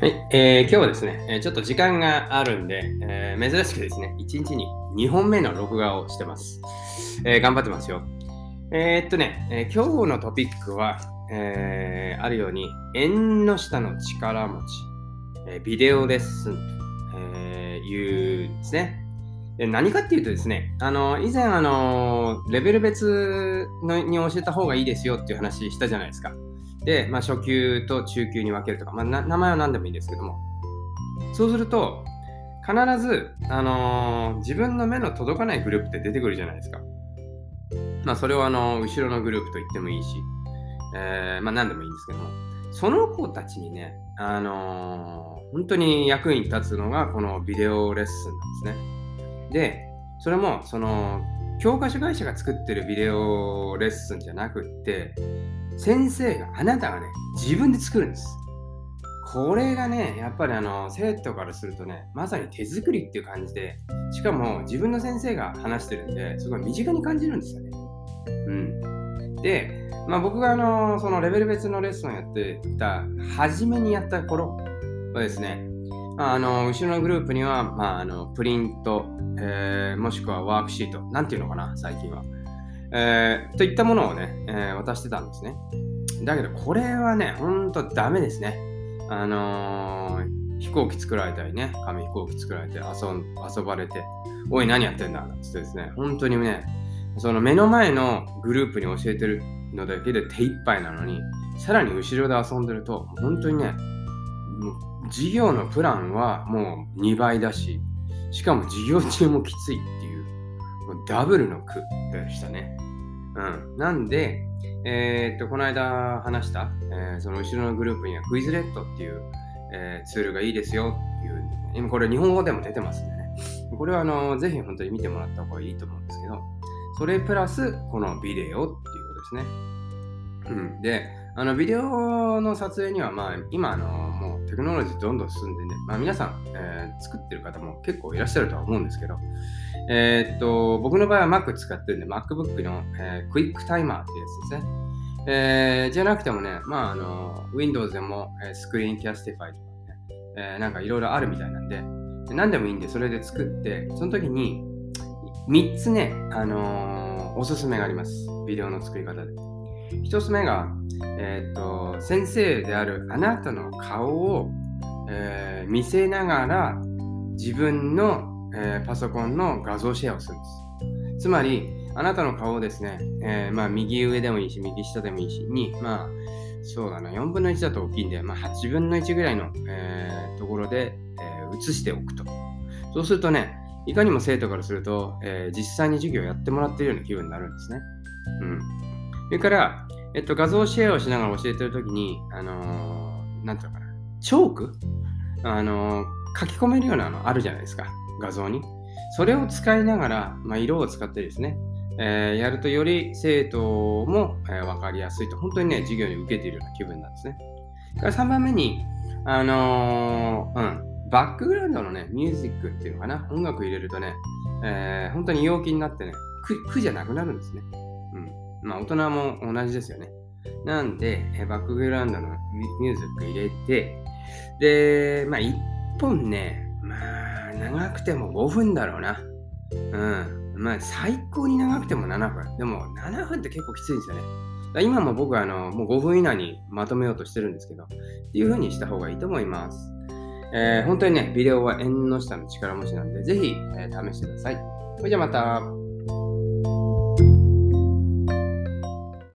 はい、えー、今日はですね、え、ちょっと時間があるんで、えー、珍しくですね、1日に2本目の録画をしてます。えー、頑張ってますよ。えー、っとね、えー、今日のトピックは、えー、あるように、縁の下の力持ち、えー、ビデオレッスンと、いうですね。で何かっていうとですね、あの以前あの、レベル別のに教えた方がいいですよっていう話したじゃないですか。で、まあ、初級と中級に分けるとか、まあ、名前は何でもいいんですけども、そうすると、必ず、あのー、自分の目の届かないグループって出てくるじゃないですか。まあ、それを、あのー、後ろのグループと言ってもいいし、えー、まあ、何でもいいんですけども、その子たちにね、あの本当に役に立つのが、このビデオレッスンなんですね。で、それも、その、教科書会社が作ってるビデオレッスンじゃなくって、先生が、あなたがね、自分で作るんです。これがね、やっぱりあの、生徒からするとね、まさに手作りっていう感じで、しかも自分の先生が話してるんで、すごい身近に感じるんですよね。うん。で、まあ、僕があの、そのレベル別のレッスンをやってた、初めにやった頃はですね、あの、後ろのグループには、まあ、あの、プリント、えー、もしくはワークシート、なんていうのかな、最近は。えー、といったものをね、えー、渡してたんですね。だけど、これはね、ほんとダメですね。あのー、飛行機作られたりね、紙飛行機作られて遊遊ばれて、おい、何やってんだ？なんつってですね、本当にね、その目の前のグループに教えてるのだけで手一杯なのに、さらに後ろで遊んでると、本当にね、もう授業のプランはもう2倍だし、しかも授業中もきついっていう、もうダブルの苦でしたね。うん。なんで、えー、っと、この間話した、えー、その後ろのグループにはクイズレットっていう、えー、ツールがいいですよっていう、今これ日本語でも出てますんでね。これはあの、ぜひ本当に見てもらった方がいいと思うんですけど、それプラス、このビデオっていうことですね。うん。で、あの、ビデオの撮影には、まあ、今、あの、テクノロジーどんどん進んでね、まあ皆さん、えー、作ってる方も結構いらっしゃるとは思うんですけど、えー、っと、僕の場合は Mac 使ってるんで、MacBook の、えー、 QuickTime っていうやつですね。えー、じゃなくてもね、まあ、あの、Windows でも、えー、 Screencastify とかね、えー、なんかいろいろあるみたいなんで、で何でもいいんで、それで作って、その時に、3つね、あの、おすすめがあります。ビデオの作り方で。1つ目が、えー、っと、先生であるあなたの顔を、えー、見せながら、自分のえー、パソコンの画像シェアをするんです。つまり、あなたの顔をですね、えー、まあ、右上でもいいし、右下でもいいし、に、まあ、そうだな、4分の1だと大きいんで、まあ、8分の1ぐらいの、えー、ところで、えー、しておくと。そうするとね、いかにも生徒からすると、えー、実際に授業をやってもらっているような気分になるんですね。うん。それから、えっと、画像シェアをしながら教えてるときに、あのー、なんていうのかな、チョーク？あのー、書き込めるようなのあるじゃないですか。画像に。それを使いながら、まあ、色を使ってですね、えー、やるとより生徒も、えー、分かりやすいと、本当にね、授業に受けているような気分なんですね。から3番目に、あのー、うん、バックグラウンドのね、ミュージックっていうのかな、音楽入れるとね、えー、本当に陽気になってね、苦苦じゃなくなるんですね。うん。まあ、大人も同じですよね。なんで、バックグラウンドのミュージック入れて、で、まあ、1本ね、まあ、長くても5分だろうな。うん。まあ、最高に長くても7分。でも、7分って結構きついんですよね。今も僕はあのもう5分以内にまとめようとしてるんですけど、っていう風にした方がいいと思います。えー、本当にね、ビデオは縁の下の力持ちなんで、ぜひ、えー、試してください。それじゃあまた。